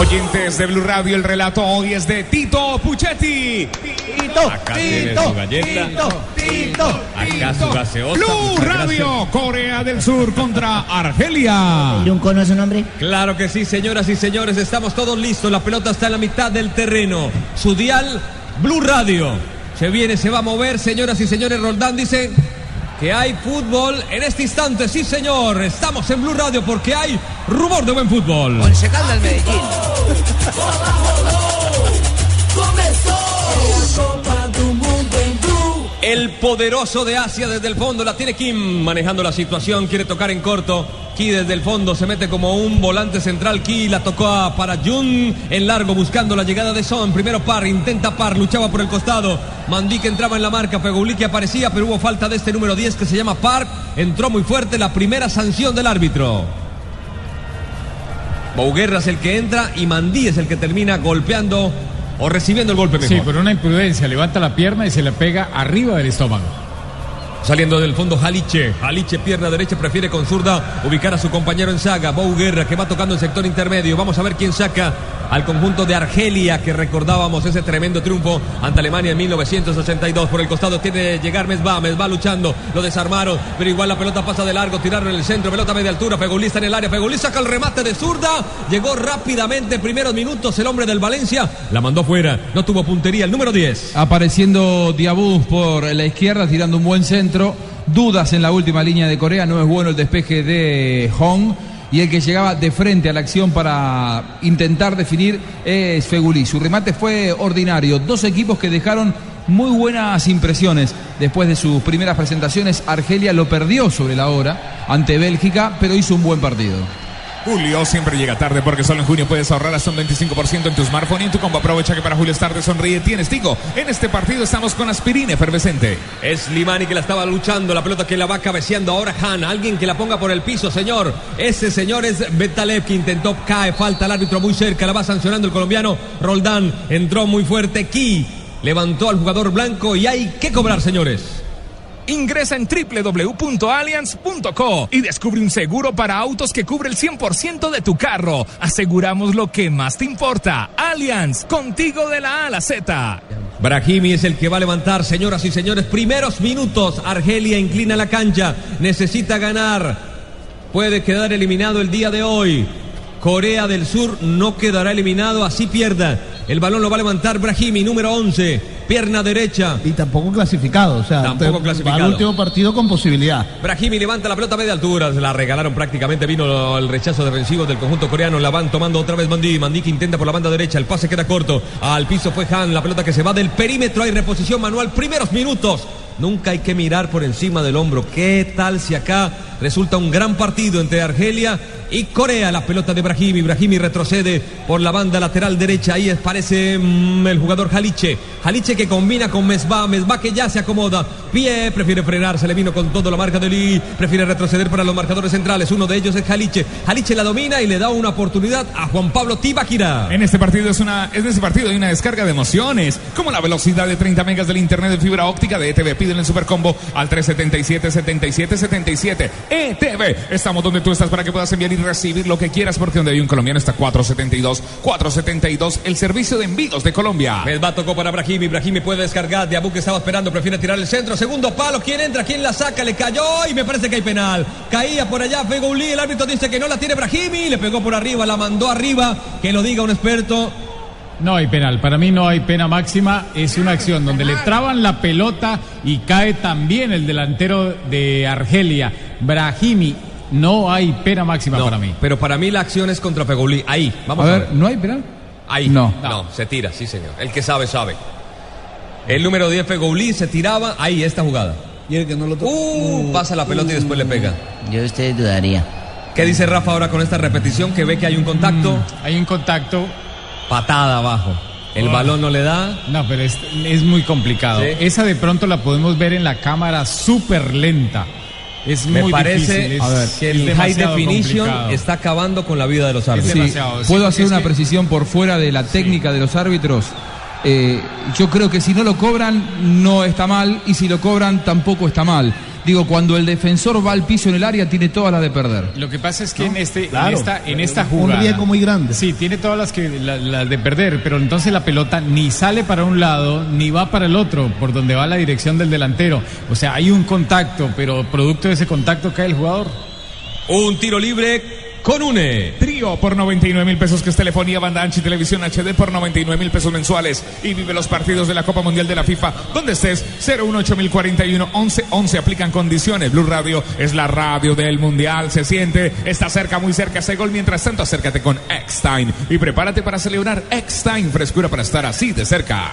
Oyentes de Blue Radio, el relato hoy es de Tito Puchetti. Tito, Acá tiene su galleta. Acá su gaseosa. Blue Radio, Corea del Sur contra Argelia. ¿Y un cono es su nombre? Claro que sí, señoras y señores, estamos todos listos. La pelota está en la mitad del terreno. Su dial, Blue Radio. Se viene, se va a mover, señoras y señores. Roldán dice que hay fútbol en este instante. Sí, señor. Estamos en Blue Radio porque hay rumor de buen fútbol. Once Caldas Medellín. El poderoso de Asia desde el fondo la tiene Kim manejando la situación, quiere tocar en corto. Ki desde el fondo se mete como un volante central. Ki la tocó a para Jun en largo buscando la llegada de Son. Primero Par, intenta Par, luchaba por el costado. Mandí que entraba en la marca, Feguli que aparecía, pero hubo falta de este número 10 que se llama Par. Entró muy fuerte la primera sanción del árbitro. Bouguerra es el que entra y Mandí es el que termina golpeando o recibiendo el golpe mejor. Sí, por una imprudencia, levanta la pierna y se le pega arriba del estómago. Saliendo del fondo Jaliche. Jaliche, pierna derecha, prefiere con zurda ubicar a su compañero en saga. Bou Guerra que va tocando el sector intermedio. Vamos a ver quién saca al conjunto de Argelia que recordábamos ese tremendo triunfo ante Alemania en 1982. Por el costado tiene que llegar Mesba. Mesba luchando. Lo desarmaron, pero igual la pelota pasa de largo. Tiraron en el centro. Pelota media altura. Fegulista en el área. Fegulista saca el remate de zurda. Llegó rápidamente. Primeros minutos el hombre del Valencia. La mandó fuera. No tuvo puntería. El número 10. Apareciendo Diabú por la izquierda, tirando un buen centro. Dudas en la última línea de Corea. No es bueno el despeje de Hong. Y el que llegaba de frente a la acción para intentar definir es Fegulí. Su remate fue ordinario. Dos equipos que dejaron muy buenas impresiones. Después de sus primeras presentaciones, Argelia lo perdió sobre la hora ante Bélgica, pero hizo un buen partido. Julio siempre llega tarde porque solo en junio puedes ahorrar hasta un 25% en tu smartphone y en tu combo. Aprovecha que para Julio es tarde, sonríe, tienes Tigo. En este partido estamos con aspirina efervescente. Es Limani que la estaba luchando, la pelota que la va cabeceando ahora Han, alguien que la ponga por el piso, señor. Ese señor es Betalev que intentó, cae, falta el árbitro muy cerca, la va sancionando el colombiano. Roldán entró muy fuerte, Ki levantó al jugador blanco y hay que cobrar, señores. Ingresa en www.allianz.co y descubre un seguro para autos que cubre el 100% de tu carro. Aseguramos lo que más te importa. Allianz, contigo de la A a la Z. Brahimi es el que va a levantar, señoras y señores. Primeros minutos. Argelia inclina la cancha. Necesita ganar. Puede quedar eliminado el día de hoy. Corea del Sur no quedará eliminado, así pierda. El balón lo va a levantar Brahimi, número 11, pierna derecha. Y tampoco clasificado, o sea, Tampoco te- clasificado. al último partido con posibilidad. Brahimi levanta la pelota a media altura, se la regalaron prácticamente, vino el rechazo defensivo del conjunto coreano, la van tomando otra vez Mandí, Mandí que intenta por la banda derecha, el pase queda corto, al piso fue Han, la pelota que se va del perímetro, hay reposición manual, primeros minutos. Nunca hay que mirar por encima del hombro. ¿Qué tal si acá resulta un gran partido entre Argelia y Corea? La pelota de Brahimi. Brahimi retrocede por la banda lateral derecha. Ahí aparece mm, el jugador Jaliche. Jaliche que combina con Mesba. Mesba que ya se acomoda. Pie, prefiere frenar. Se le vino con todo la marca de Lee. Prefiere retroceder para los marcadores centrales. Uno de ellos es Jaliche. Jaliche la domina y le da una oportunidad a Juan Pablo Tibaquira. En este partido es una, en este partido hay una descarga de emociones, como la velocidad de 30 megas del internet de fibra óptica de ETV. Pídelo en Supercombo al 377 77 77. ETV. Estamos donde tú estás para que puedas enviar y recibir lo que quieras, porque donde hay un colombiano está 472. 472, el servicio de envíos de Colombia. Mesba tocó para Brahimi. Brahimi puede descargar. Diabu que estaba esperando, prefiere tirar el centro. Segundo palo. ¿Quién entra? ¿Quién la saca? Le cayó y me parece que hay penal. Caía por allá Fegouli. El árbitro dice que no la tiene Brahimi. Le pegó por arriba, la mandó arriba. Que lo diga un experto. No hay penal, para mí no hay pena máxima, es una acción donde le traban la pelota y cae también el delantero de Argelia, Brahimi. No hay pena máxima No, para mí. Pero para mí la acción es contra Fegouli. Ahí, vamos A a, ver, ver. ¿no hay penal? Ahí. No. No, se tira, sí, señor. El que sabe, sabe. El número 10 Fegouli se tiraba. Ahí, esta jugada. Y el que no lo Uh, pasa la pelota y después le pega. Yo usted dudaría. ¿Qué dice Rafa ahora con esta repetición que ve que hay un contacto? Mm, hay un contacto. Patada abajo. El Oh. balón no le da. No, pero es, es muy complicado. Sí. Esa de pronto la podemos ver en la cámara súper lenta. Es Me muy parece difícil. es- a ver, que es el high definition complicado. está acabando con la vida de los árbitros. Sí, ¿Puedo hacer una que- precisión por fuera de la técnica de los árbitros? Eh, yo creo que si no lo cobran, no está mal, y si lo cobran, tampoco está mal. Digo, cuando el defensor va al piso en el área, tiene todas las de perder. Lo que pasa es que en, este, Claro. en esta, en esta Un jugada. riesgo muy grande. Sí, tiene todas las, que, la- las de perder, pero entonces la pelota ni sale para un lado ni va para el otro, por donde va la dirección del delantero. O sea, hay un contacto, pero producto de ese contacto cae el jugador. Un tiro libre con UNE. Por 99 mil pesos, que es telefonía, banda ancha y televisión HD por 99 mil pesos mensuales. Y vive los partidos de la Copa Mundial de la FIFA, donde estés, 018041 11 11 aplican condiciones. Blue Radio es la radio del Mundial, se siente, está cerca, muy cerca ese gol. Mientras tanto, acércate con Eckstein y prepárate para celebrar Eckstein, frescura para estar así de cerca.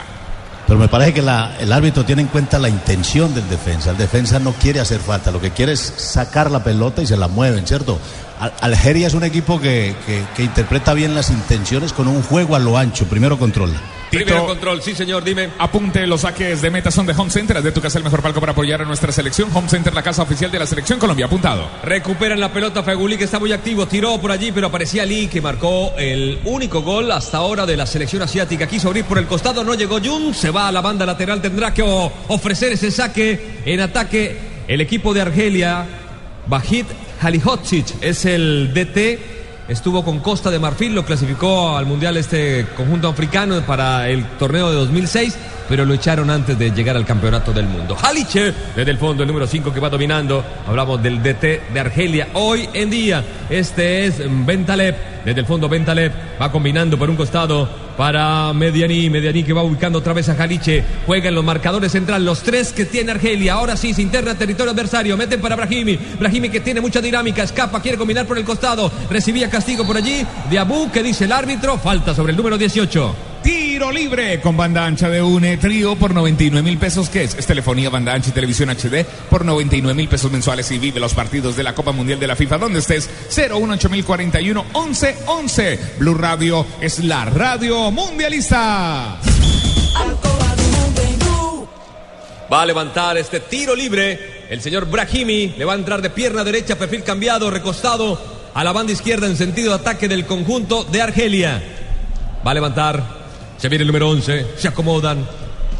Pero me parece que el árbitro tiene en cuenta la intención del defensa. El defensa no quiere hacer falta, lo que quiere es sacar la pelota y se la mueven, ¿cierto? Al- Algeria es un equipo que, que- que interpreta bien las intenciones con un juego a lo ancho. Primero controla. Primero control, sí señor, dime. Apunte, los saques de meta son de Home Center, haz de tu casa el mejor palco para apoyar a nuestra selección. Home Center, la casa oficial de la selección Colombia. Apuntado. Recuperan la pelota Feguli que está muy activo, tiró por allí, pero aparecía Lee que marcó el único gol hasta ahora de la selección asiática. Quiso abrir por el costado, no llegó Jun, se va a la banda lateral, tendrá que ofrecer ese saque en ataque. El equipo de Argelia, Bajit Halihodzic es el DT. Estuvo con Costa de Marfil, lo clasificó al Mundial este conjunto africano para el torneo de 2006, pero lo echaron antes de llegar al Campeonato del Mundo. Haliche, desde el fondo, el número 5 que va dominando. Hablamos del DT de Argelia. Hoy en día, este es Bentaleb, desde el fondo Bentaleb, va combinando por un costado para Medianí, Medianí que va ubicando otra vez a Jaliche, juega en los marcadores central, los tres que tiene Argelia, ahora sí se interna territorio adversario, meten para Brahimi, Brahimi que tiene mucha dinámica, escapa, quiere combinar por el costado, recibía castigo por allí, de Abu que dice el árbitro, falta sobre el número 18. Tiro libre con banda ancha de UNE, trío por 99 mil pesos, que es? Es telefonía, banda ancha y televisión HD por 99 mil pesos mensuales y vive los partidos de la Copa Mundial de la FIFA donde estés, 018041 11 11. Blue Radio es la radio mundialista. Va a levantar este tiro libre. El señor Brahimi le va a entrar de pierna derecha, perfil cambiado, recostado a la banda izquierda en sentido de ataque del conjunto de Argelia. Va a levantar. Se viene el número 11. Se acomodan.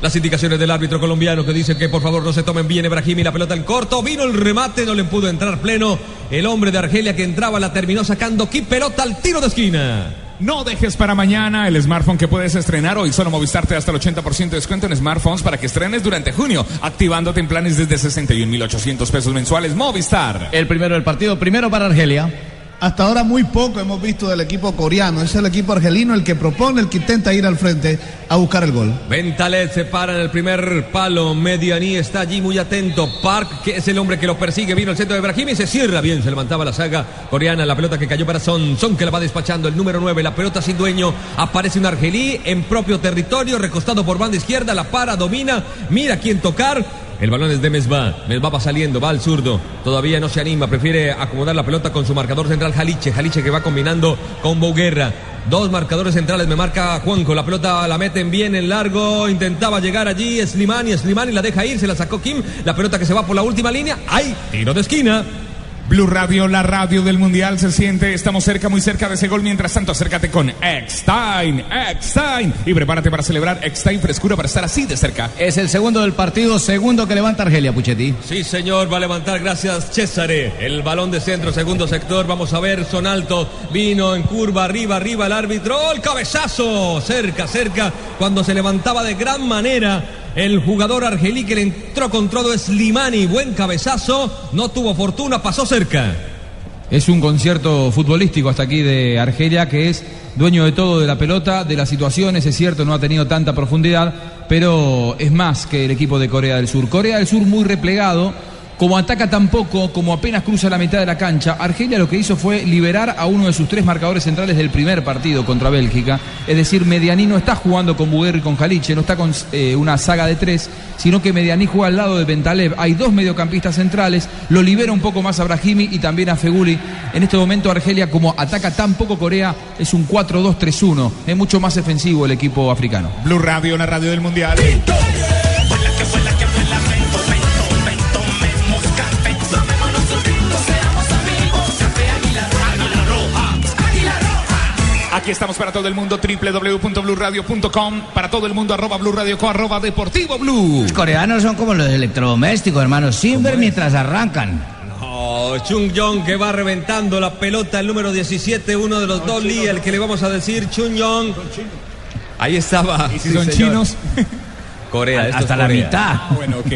Las indicaciones del árbitro colombiano que dice que por favor no se tomen bien Brahimi la pelota en corto. Vino el remate, no le pudo entrar pleno. El hombre de Argelia que entraba la terminó sacando. ¡Qué pelota al tiro de esquina! No dejes para mañana el smartphone que puedes estrenar hoy. Solo Movistar te da hasta el 80% de descuento en smartphones para que estrenes durante junio, activándote en planes desde 61.800 pesos mensuales. Movistar. El primero del partido, primero para Argelia. Hasta ahora muy poco hemos visto del equipo coreano. Es el equipo argelino el que propone, el que intenta ir al frente a buscar el gol. Ventalet se para en el primer palo. Medianí está allí muy atento. Park, que es el hombre que lo persigue, vino al centro de Brahimi. Se cierra bien, se levantaba la saga coreana. La pelota que cayó para Son. Son que la va despachando. El número 9, la pelota sin dueño. Aparece un argelí en propio territorio, recostado por banda izquierda. La para, domina. Mira quién tocar. El balón es de Mesba. Mesba va saliendo, va al zurdo. Todavía no se anima, prefiere acomodar la pelota con su marcador central Jaliche. Jaliche que va combinando con Boguerra. Dos marcadores centrales, me marca Juanjo. La pelota la meten bien en largo. Intentaba llegar allí Slimani. Slimani la deja ir, se la sacó Kim. La pelota que se va por la última línea. ¡Ay! Tiro de esquina. Blue Radio, la radio del mundial, se siente. Estamos cerca, muy cerca de ese gol. Mientras tanto, acércate con Eckstein, Eckstein. Y prepárate para celebrar Eckstein frescura para estar así de cerca. Es el segundo del partido, segundo que levanta Argelia, Puchetti. Sí, señor, va a levantar, gracias Césare. El balón de centro, segundo sector, vamos a ver, son alto, vino en curva, arriba, arriba el árbitro, el cabezazo, cerca, cerca, cuando se levantaba de gran manera el jugador argelí que le entró con todo es Limani, buen cabezazo, no tuvo fortuna, pasó cerca. Es un concierto futbolístico hasta aquí de Argelia que es dueño de todo de la pelota, de las situaciones, es cierto, no ha tenido tanta profundidad, pero es más que el equipo de Corea del Sur. Corea del Sur muy replegado, Como ataca tampoco, como apenas cruza la mitad de la cancha, Argelia lo que hizo fue liberar a uno de sus tres marcadores centrales del primer partido contra Bélgica. Es decir, Medianí no está jugando con Buguer y con Jaliche, no está con eh, una saga de tres, sino que Medianí juega al lado de Bentalev. Hay dos mediocampistas centrales, lo libera un poco más a Brahimi y también a Feguli. En este momento Argelia, como ataca tan poco Corea, es un 4-2-3-1. Es mucho más defensivo el equipo africano. Blue Radio, la radio del Mundial. Aquí estamos para todo el mundo, www.bluradio.com, para todo el mundo, arroba Blue Radio Co, arroba Deportivo Blue. Los coreanos son como los electrodomésticos, hermanos, sin ver mientras arrancan. No, Chung Yong que va reventando la pelota, el número 17, uno de los dos Lee, el que le vamos a decir, Chung Yong. Ahí estaba. ¿Y si Sí, son señor. chinos? Corea, Hasta la mitad. bueno, ok.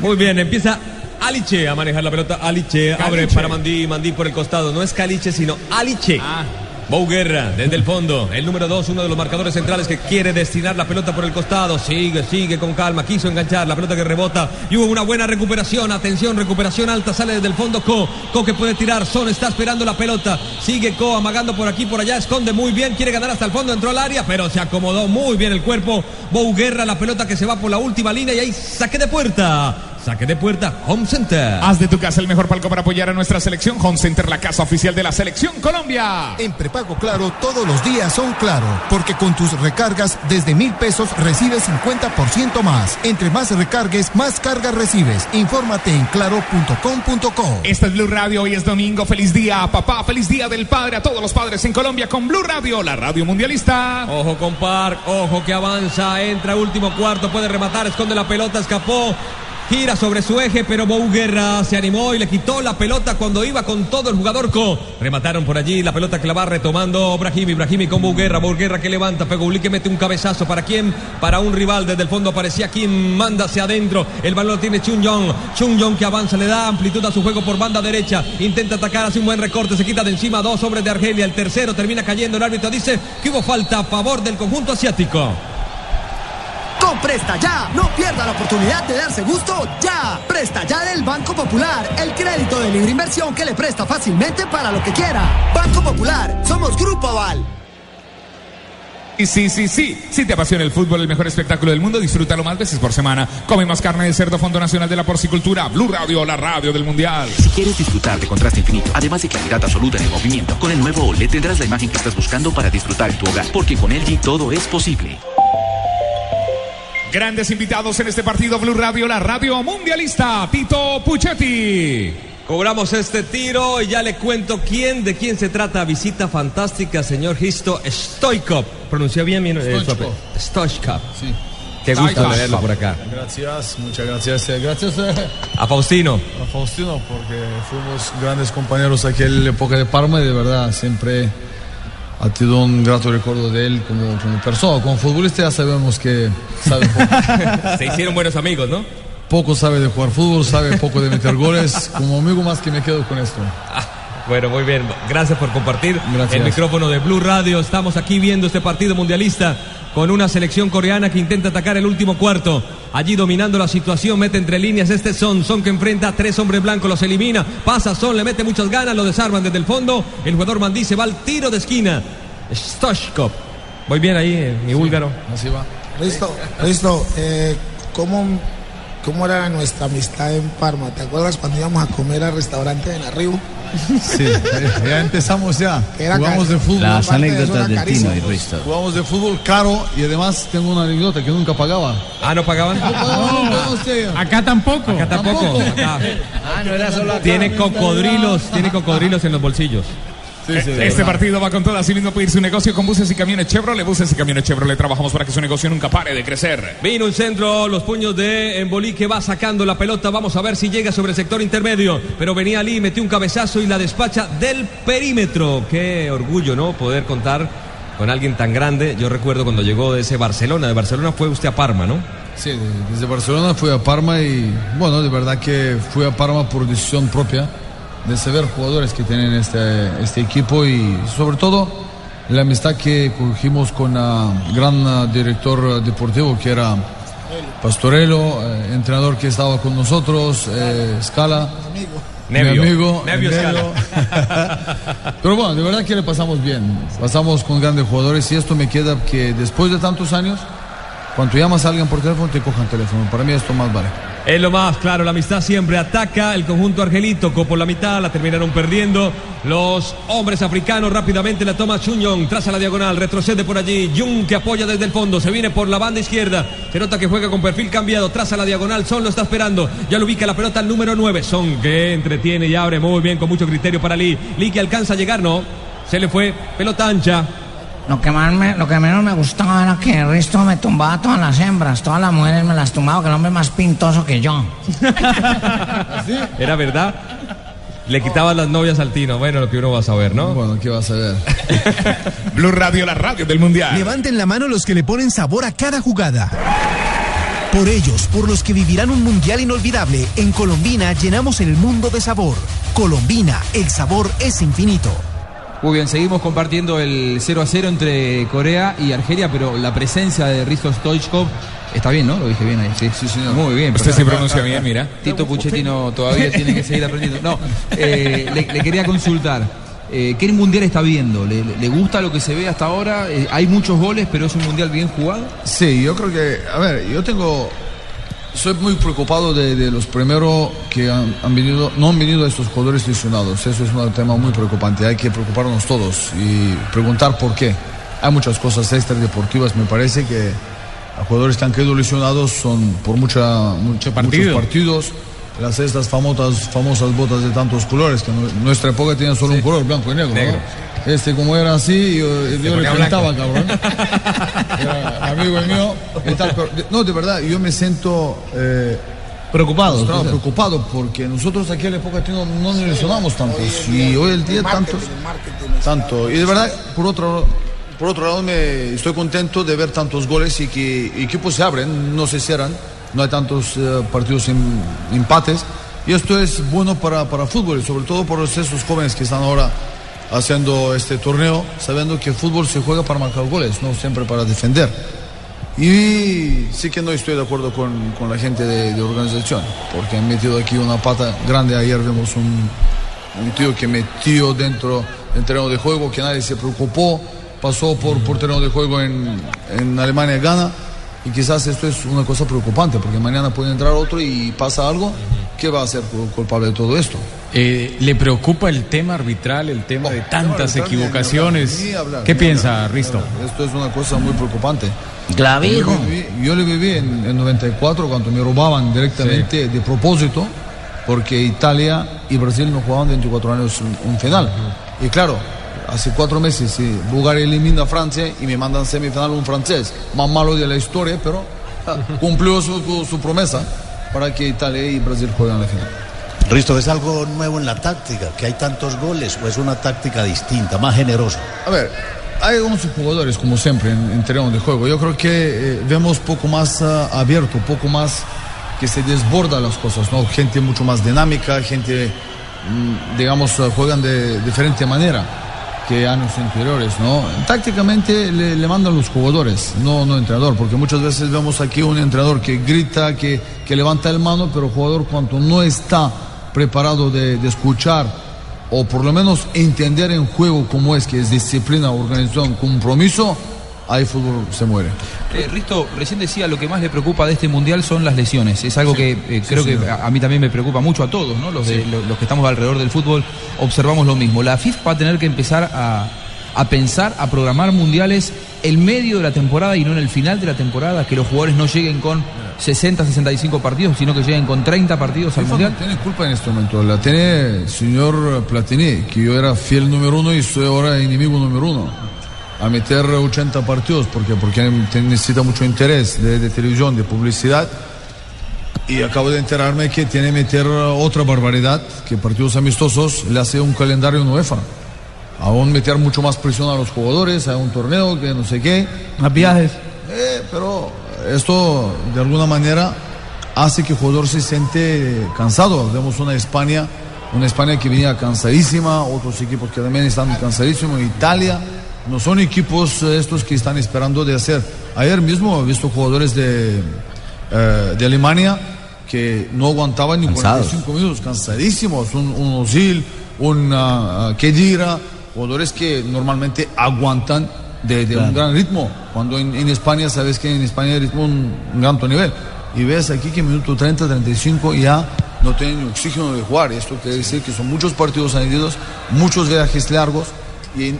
Muy bien, empieza Aliche a manejar la pelota. Aliche abre Caliche. para Mandí, Mandí por el costado. No es Caliche, sino Aliche. Ah. Bou Guerra desde el fondo. El número dos, uno de los marcadores centrales que quiere destinar la pelota por el costado. Sigue, sigue con calma. Quiso enganchar la pelota que rebota. Y hubo una buena recuperación. Atención, recuperación alta. Sale desde el fondo Co. Co que puede tirar. Son está esperando la pelota. Sigue Co amagando por aquí, por allá. Esconde muy bien. Quiere ganar hasta el fondo. Entró al área, pero se acomodó muy bien el cuerpo. Bou Guerra, la pelota que se va por la última línea. Y ahí saque de puerta. Saque de puerta. Home Center. Haz de tu casa el mejor palco para apoyar a nuestra selección. Home Center, la casa oficial de la selección Colombia. En prepago claro, todos los días son claro, porque con tus recargas desde mil pesos recibes 50% más. Entre más recargues, más cargas recibes. Infórmate en claro.com.co. Esta es Blue Radio, hoy es domingo. Feliz día, papá. Feliz día del padre a todos los padres en Colombia con Blue Radio, la radio mundialista. Ojo con Park, ojo que avanza, entra último cuarto, puede rematar, esconde la pelota, escapó. Gira sobre su eje, pero Bou Guerra se animó y le quitó la pelota cuando iba con todo el jugador Co. Remataron por allí, la pelota que la va retomando Brahimi, Brahimi con Bou Guerra, Bou Guerra que levanta, Peguli que mete un cabezazo, ¿para quién? Para un rival, desde el fondo aparecía quien manda hacia adentro, el balón lo tiene Chung Yong, Chung Yong que avanza, le da amplitud a su juego por banda derecha, intenta atacar, hace un buen recorte, se quita de encima dos hombres de Argelia, el tercero termina cayendo, el árbitro dice que hubo falta a favor del conjunto asiático. Con Presta Ya, no pierda la oportunidad de darse gusto ya. Presta Ya del Banco Popular, el crédito de libre inversión que le presta fácilmente para lo que quiera. Banco Popular, somos Grupo Aval. Y sí, sí, sí. Si te apasiona el fútbol, el mejor espectáculo del mundo, disfrútalo más veces por semana. Come más carne de cerdo, Fondo Nacional de la Porcicultura, Blue Radio, la radio del Mundial. Si quieres disfrutar de contraste infinito, además de claridad absoluta en el movimiento, con el nuevo OLED tendrás la imagen que estás buscando para disfrutar en tu hogar, porque con LG todo es posible. Grandes invitados en este partido Blue Radio, la radio mundialista, Tito Puchetti. Cobramos este tiro y ya le cuento quién, de quién se trata. Visita fantástica, señor Histo Stoikov. ¿Pronunció bien mi eh, su Stoichkov. Sí. Qué gusto leerlo por acá. Gracias, muchas gracias. Eh, Gracias eh, A Faustino. a Faustino porque fuimos grandes compañeros aquí en la época de Parma y de verdad siempre ha tenido un grato recuerdo de él como, como persona. Como futbolista ya sabemos que sabe poco, Se hicieron buenos amigos, ¿no? poco sabe de jugar fútbol, sabe poco de meter goles. Como amigo más que me quedo con esto. Bueno, muy bien. Gracias por compartir Gracias. el micrófono de Blue Radio. Estamos aquí viendo este partido mundialista con una selección coreana que intenta atacar el último cuarto. Allí dominando la situación, mete entre líneas este Son. Son que enfrenta a tres hombres blancos, los elimina. Pasa Son, le mete muchas ganas, lo desarman desde el fondo. El jugador Mandí se va al tiro de esquina. Stoshkov. Muy bien ahí, eh, mi búlgaro. Así va. Listo, listo. Eh, ¿cómo, ¿Cómo era nuestra amistad en Parma? ¿Te acuerdas cuando íbamos a comer al restaurante de Narribo? Sí, eh, ya empezamos ya. Era Jugamos de fútbol. Las anécdotas del. Tino y Risto. Jugamos de fútbol caro y además tengo una anécdota que nunca pagaba. Ah, ¿no pagaban? No pagaba usted. Acá tampoco. Acá tampoco. Acá. Ah, no era solo acá. Tiene cocodrilos, tiene cocodrilos en los bolsillos. Sí, sí, Este partido va con todo, así mismo puede ir su negocio con buses y camiones Chevrolet. Buses y camiones Chevrolet trabajamos para que su negocio nunca pare de crecer. Vino un centro, los puños de Embolí que va sacando la pelota. Vamos a ver si llega sobre el sector intermedio. Pero venía Ali, metió un cabezazo y la despacha del perímetro. Qué orgullo, ¿no? Poder contar con alguien tan grande. Yo recuerdo cuando llegó de ese Barcelona. De Barcelona fue usted a Parma, ¿no? Sí, de- desde Barcelona fui a Parma y bueno, de verdad que fui a Parma por decisión propia de saber jugadores que tienen este, este equipo y sobre todo la amistad que cogimos con el gran ah, director deportivo que era Pastorello, eh, entrenador que estaba con nosotros, eh, Scala. Nevio. Mi amigo. Nevio Nevio. Pero bueno, de verdad que le pasamos bien. Pasamos con grandes jugadores y esto me queda que después de tantos años, cuando llamas a alguien por teléfono, te cojan teléfono. Para mí esto más vale. Es lo más claro, la amistad siempre ataca. El conjunto argelito por la mitad, la terminaron perdiendo. Los hombres africanos rápidamente la toma Chunyong, traza la diagonal, retrocede por allí. Jung que apoya desde el fondo, se viene por la banda izquierda. Se nota que juega con perfil cambiado, traza la diagonal. Son lo está esperando, ya lo ubica la pelota al número 9. Son que entretiene y abre muy bien, con mucho criterio para Lee. Lee que alcanza a llegar, no. Se le fue, pelota ancha. Lo que, más me- lo que menos me gustaba era que Risto me tumbaba a todas las hembras, todas las mujeres me las tumbaba, que el hombre más pintoso que yo. Era verdad. Le quitabas las novias al Tino. Bueno, lo que uno va a saber, ¿no? Bueno, ¿qué vas a ver? Blue Radio, la radio del mundial. Levanten la mano los que le ponen sabor a cada jugada. Por ellos, por los que vivirán un mundial inolvidable, en Colombina llenamos el mundo de sabor. Colombina, el sabor es infinito. Muy bien, seguimos compartiendo el 0 a 0 entre Corea y Argelia, pero la presencia de Risto Stoichkov está bien, ¿no? Lo dije bien ahí, sí. Sí, señor. Muy bien. Usted sí pronuncia bien, mira. Tito Puchettino todavía tiene que seguir aprendiendo. No, eh, le, le quería consultar. eh, ¿Qué mundial está viendo? ¿Le, le- le gusta lo que se ve hasta ahora? Eh, hay muchos goles, pero es un mundial bien jugado. Sí, yo creo que, a ver, yo tengo, soy muy preocupado de, de los primeros que han, han venido, no han venido estos jugadores lesionados. Eso es un tema muy preocupante. Hay que preocuparnos todos y preguntar por qué. Hay muchas cosas extradeportivas, me parece que a jugadores que han quedado lesionados son por mucha, mucha- partido. muchos partidos. Las estas famosas, famosas botas de tantos colores, que en nuestra época tenían solo un color, blanco y negro. ¿no? Este, como era así, yo, yo le pintaba, cabrón. Era amigo mío y tal, pero no, de verdad, yo me siento eh, Preocupado. preocupado, porque nosotros aquí en la época no, no nos lesionamos tantos y hoy el día tantos, tanto. Y de verdad, por otro, por otro lado, me estoy contento de ver tantos goles y que equipos se abren, no se cierran, no hay tantos eh, partidos en empates. Y esto es bueno para, para fútbol sobre todo por esos jóvenes que están ahora haciendo este torneo, sabiendo que el fútbol se juega para marcar goles, no siempre para defender. Y sí que no estoy de acuerdo con, con la gente de, organización, porque han metido aquí una pata grande. Ayer vemos un, un tío que metió dentro del terreno de juego, que nadie se preocupó, pasó por, por terreno de juego en, en Alemania, gana. Y quizás esto es una cosa preocupante, porque mañana puede entrar otro y pasa algo. ¿Qué va a ser cul- culpable de todo esto? Eh, ¿Le preocupa el tema arbitral, el tema de tantas arbitral, ni- equivocaciones? ni hablar, ¿Qué ni piensa, hablar. Risto? Esto es una cosa muy preocupante. Clavijo. Yo, viví- yo le viví en, en 94 cuando me robaban directamente de propósito, porque Italia y Brasil no jugaban 24 años un, un final. Y claro, hace cuatro meses sí, Bulgaria elimina a Francia y me mandan semifinal un francés, más malo de la historia, pero cumplió su, su- promesa para que Italia y Brasil jueguen la final. Risto, ¿es algo nuevo en la táctica? ¿Que hay tantos goles o es una táctica distinta, más generosa? A ver, hay 11 jugadores, como siempre, en, en terreno de juego. Yo creo que eh, vemos poco más ah, abierto, poco más que se desborda las cosas, ¿no? Gente mucho más dinámica, gente, mm, digamos, ah, juegan de diferente manera que años anteriores, ¿no? Tácticamente le, le mandan los jugadores, no, no entrenador, porque muchas veces vemos aquí un entrenador que grita, que, que levanta el mano, pero jugador cuando no está preparado de, de escuchar o por lo menos entender en juego cómo es que es disciplina, organización, compromiso, ahí fútbol se muere. Eh, Risto, recién decía, lo que más le preocupa de este mundial son las lesiones. Es algo que eh, creo que a, a mí también me preocupa mucho a todos, ¿no? Los, de- lo- los que estamos alrededor del fútbol observamos lo mismo. La FIFA va a tener que empezar a, a pensar, a programar mundiales en medio de la temporada y no en el final de la temporada, que los jugadores no lleguen con 60, 65 partidos, sino que lleguen con 30 partidos al FIFA mundial. no tiene culpa en este momento, la tiene el señor Platini, que yo era fiel número uno y soy ahora enemigo número uno. A meter 80 partidos, porque porque necesita mucho interés de, de televisión, de publicidad. Y acabo de enterarme que tiene que meter otra barbaridad, que partidos amistosos le hace un calendario en UEFA. Aún meter mucho más presión a los jugadores, a un torneo, que no sé qué. Más viajes. Eh, pero esto de alguna manera hace que el jugador se siente cansado. Vemos una España, una España que venía cansadísima, otros equipos que también están cansadísimos, Italia. No son equipos eh, estos que están esperando de hacer. Ayer mismo he visto jugadores de, eh, de Alemania que no aguantaban ni Cansados. 45 minutos, cansadísimos. Un, un Ozil, un ah, Kedira, jugadores que normalmente aguantan de, de un gran ritmo. Cuando en, en España, sabes que en España el ritmo un, un gran alto nivel. Y ves aquí que en minuto 30, 35 ya no tienen oxígeno de jugar. Esto quiere decir que son muchos partidos añadidos, muchos viajes largos. Y,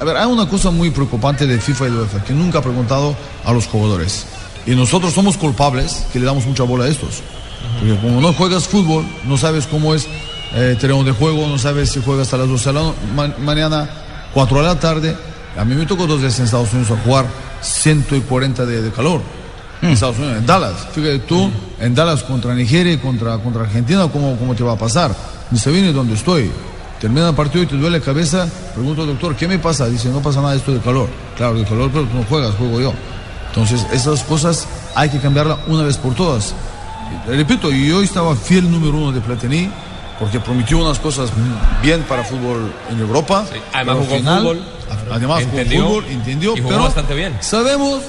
a ver, hay una cosa muy preocupante de FIFA y de UEFA, que nunca ha preguntado a los jugadores. Y nosotros somos culpables que le damos mucha bola a estos. Porque como no juegas fútbol, no sabes cómo es eh, terreno de juego, no sabes si juegas hasta las 12 de la ma- mañana, 4 de la tarde. A mí me tocó dos veces en Estados Unidos a jugar 140 de, de calor. En Estados Unidos, en Dallas. Fíjate tú, en Dallas contra Nigeria y contra, contra Argentina, ¿cómo, ¿cómo te va a pasar? Ni se viene donde estoy. Termina el partido y te duele la cabeza. Pregunto al doctor, ¿qué me pasa? Dice, no pasa nada esto de calor. Claro, de calor, pero tú no juegas, juego yo. Entonces, esas cosas hay que cambiarlas una vez por todas. Repito, yo estaba fiel número uno de Platini porque prometió unas cosas bien para fútbol en Europa. además jugó final, fútbol, Además entendió, jugó fútbol, entendió, y jugó pero bastante bien. sabemos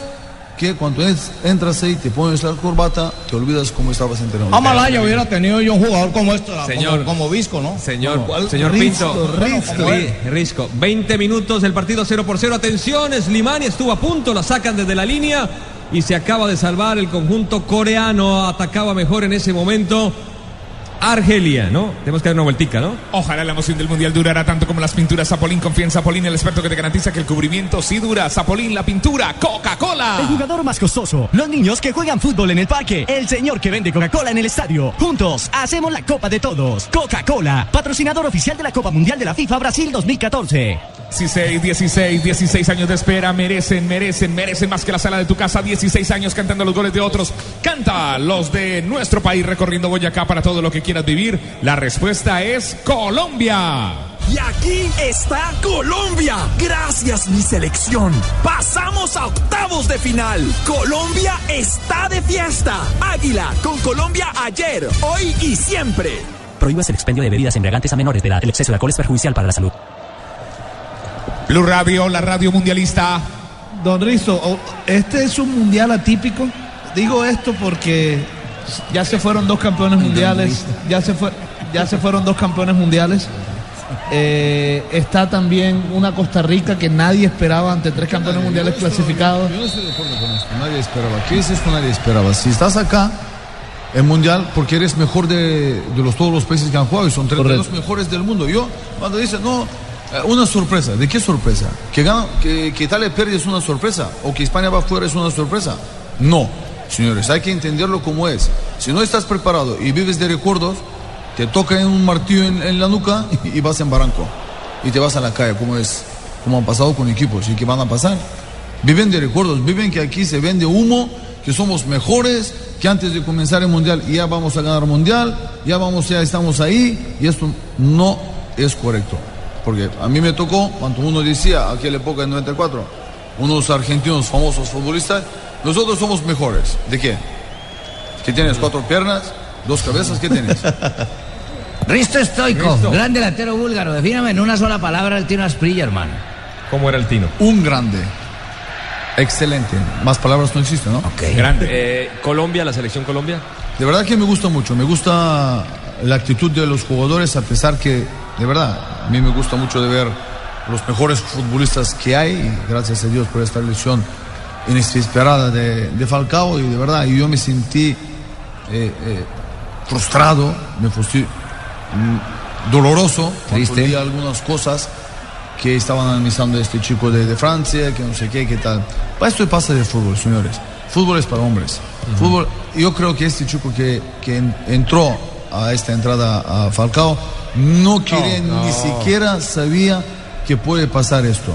que cuando es- entras ahí, te pones la corbata, te olvidas cómo estabas entrenando. Amalaya hubiera tenido yo un jugador como este, Señor. como, como Visco, ¿no? Señor, ¿Cuál? señor Risco, Pinto. Risco. Ri- Risco. 20 minutos, el partido 0 por 0. Atención, Slimani estuvo a punto, la sacan desde la línea y se acaba de salvar el conjunto coreano. Atacaba mejor en ese momento Argelia, ¿no? Tenemos que dar una vueltica, ¿no? Ojalá la emoción del mundial durara tanto como las pinturas Zapolín. Confía en Zapolín, el experto que te garantiza que el cubrimiento sí dura. Zapolín, la pintura, Coca-Cola. El jugador más costoso. Los niños que juegan fútbol en el parque. El señor que vende Coca-Cola en el estadio. Juntos hacemos la Copa de Todos. Coca-Cola, patrocinador oficial de la Copa Mundial de la FIFA Brasil 2014. 16, 16, 16 años de espera, merecen, merecen, merecen más que la sala de tu casa. 16 años cantando los goles de otros. Canta los de nuestro país recorriendo Boyacá para todo lo que quieras vivir. La respuesta es Colombia. Y aquí está Colombia. Gracias mi selección. Pasamos a octavos de final. Colombia está de fiesta. Águila con Colombia ayer, hoy y siempre. Prohíbas el expendio de bebidas embriagantes a menores de edad. El exceso de alcohol es perjudicial para la salud. Blue Radio, la radio mundialista. Don Rizo, este es un mundial atípico. Digo esto porque ya se fueron dos campeones mundiales. Ya se, fue, ya se fueron dos campeones mundiales. Eh, está también una Costa Rica que nadie esperaba ante tres campeones mundiales clasificados. Yo no estoy de acuerdo con esto. Nadie esperaba. ¿Qué es esto? Nadie esperaba. Si estás acá en mundial, porque eres mejor de, de los, todos los países que han jugado y son 32 Correcto. mejores del mundo. Yo, cuando dicen, no, eh, una sorpresa. ¿De qué sorpresa? ¿Que, gana, que, que Italia pierde es una sorpresa? ¿O que España va afuera es una sorpresa? No, señores, hay que entenderlo como es. Si no estás preparado y vives de recuerdos, te toca en un martillo en, en la nuca y vas en barranco. Y te vas a la calle, como es, como han pasado con equipos y que van a pasar. Viven de recuerdos, viven que aquí se vende humo, que somos mejores, que antes de comenzar el mundial ya vamos a ganar mundial, ya vamos, ya estamos ahí, y esto no es correcto. Porque a mí me tocó, cuando uno decía, aquella época del 94, unos argentinos famosos futbolistas, nosotros somos mejores. ¿De qué? ¿Que tienes cuatro piernas, dos cabezas? ¿Qué tienes? Risto Stoico, Risto. gran delantero búlgaro. Defíname en una sola palabra el Tino Asprilla, hermano. ¿Cómo era el Tino? Un grande. Excelente. Más palabras no existen, ¿no? Grande. Eh, Colombia, la selección Colombia. De verdad que me gusta mucho, me gusta la actitud de los jugadores, a pesar que, de verdad, a mí me gusta mucho de ver los mejores futbolistas que hay, y gracias a Dios por esta lesión inesperada de, de Falcao, y de verdad, yo me sentí eh, eh, frustrado, me sentí mm, doloroso, cuando vi algunas cosas que estaban analizando este chico de, de Francia, que no sé qué, qué tal. Para esto pasa de fútbol, señores. Fútbol es para hombres. Fútbol, yo creo que este chico que, que en- entró a esta entrada a Falcao no quería no. ni siquiera sabía que puede pasar esto.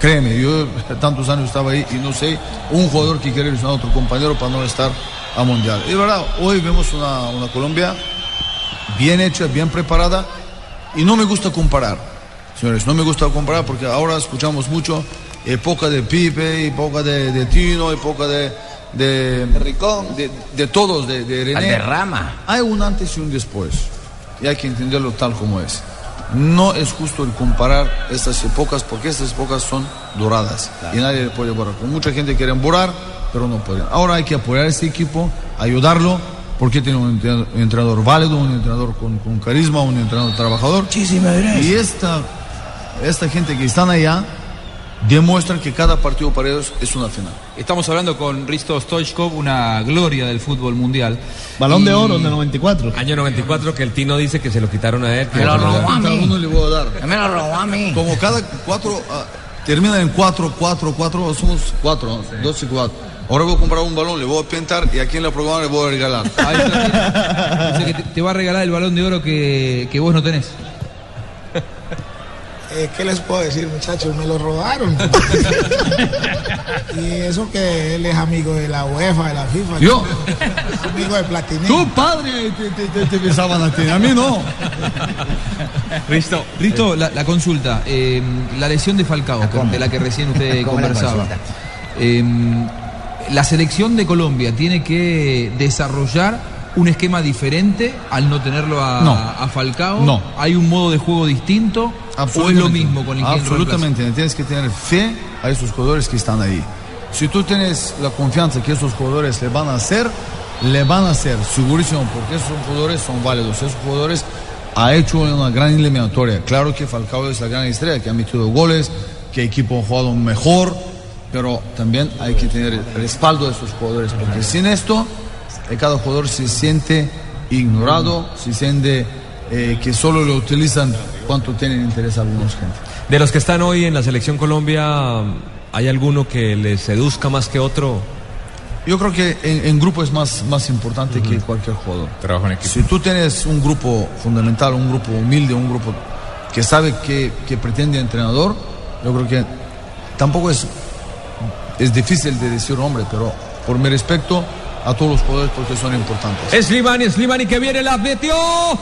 Créeme, yo tantos años estaba ahí y no sé un jugador que quiere lesionar a otro compañero para no estar a mundial. Y de verdad, hoy vemos una, una Colombia bien hecha, bien preparada y no me gusta comparar. Señores, no me gusta comparar porque ahora escuchamos mucho época de Pipe, época de, de Tino, época de de, Ricón, de, de todos, de, de René. Hay un antes y un después y hay que entenderlo tal como es. No es justo el comparar estas épocas porque estas épocas son doradas y nadie le puede borrar. Como mucha gente quiere borrar, pero no podían. Ahora hay que apoyar a este equipo, ayudarlo, porque tiene un entrenador, un entrenador válido, un entrenador con, con carisma, un entrenador trabajador. Y esta, esta gente que están allá demuestran que cada partido para ellos es una final. Estamos hablando con Risto Stoichkov, una gloria del fútbol mundial. Balón de Y- oro en el 94. Año 94 que el Tino dice que se lo quitaron a él. que Me lo robó a mí. Uno le voy a dar. Me lo robó a mí. Como cada cuatro, ah, termina en cuatro, cuatro, cuatro, somos cuatro, ¿no? dos y cuatro. Ahora voy a comprar un balón, le voy a pintar y aquí en la programa le voy a regalar. Dice que te, te va a regalar el balón de oro que, que vos no tenés. Eh, ¿Qué les puedo decir, muchachos? Me lo robaron. y eso que él es amigo de la UEFA, de la FIFA. Yo. Amigo de Platini. Tu padre te, te, te, te a ti, a mí no. Risto, Risto la, la consulta. eh, la lesión de Falcao, de la que recién usted ¿Cómo la conversaba. Eh, la selección de Colombia tiene que desarrollar un esquema diferente al no tenerlo a, No. a Falcao. No. ¿Hay un modo de juego distinto? ¿O es lo mismo con el Absolutamente, tienes que tener fe a esos jugadores que están ahí. Si tú tienes la confianza que esos jugadores le van a hacer, le van a hacer, segurísimo, porque esos jugadores son válidos. Esos jugadores ha hecho una gran eliminatoria. Claro que Falcao es la gran estrella, que ha metido goles, que equipo ha jugado mejor, pero también hay que tener el respaldo de esos jugadores, porque sin esto, cada jugador se siente ignorado, se siente eh, que solo lo utilizan cuando tienen interés a algunos gente. De los que están hoy en la selección Colombia, ¿hay alguno que les seduzca más que otro? Yo creo que en, en grupo es más, más importante que cualquier jugador. Trabajo en equipo. Si tú tienes un grupo fundamental, un grupo humilde, un grupo que sabe que, que pretende el entrenador, yo creo que tampoco es, es difícil de decir hombre, pero por mi respeto a todos los jugadores porque son importantes. Es Slimani, Slimani que viene, la metió. ¡Gol!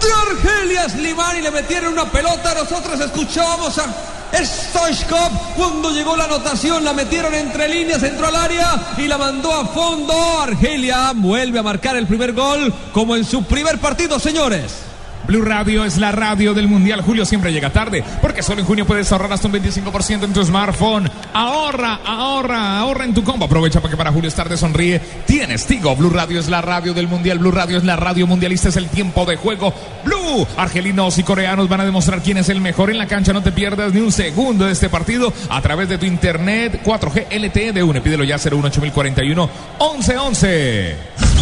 De Argelia Slimani le metieron una pelota. Nosotros escuchábamos a Stoichkov cuando llegó la anotación. La metieron entre líneas, entró al área y la mandó a fondo. Argelia vuelve a marcar el primer gol como en su primer partido, señores. Blue Radio es la radio del Mundial. Julio siempre llega tarde, porque solo en junio puedes ahorrar hasta un 25% en tu smartphone. Ahorra, ahorra, ahorra en tu combo. Aprovecha para que para Julio es tarde sonríe. Tienes Tigo. Blue Radio es la radio del Mundial. Blue Radio es la radio mundialista. Es el tiempo de juego. Blue. Argelinos y coreanos van a demostrar quién es el mejor en la cancha. No te pierdas ni un segundo de este partido a través de tu internet 4G LTE de UNE. Pídelo ya 01841 1111.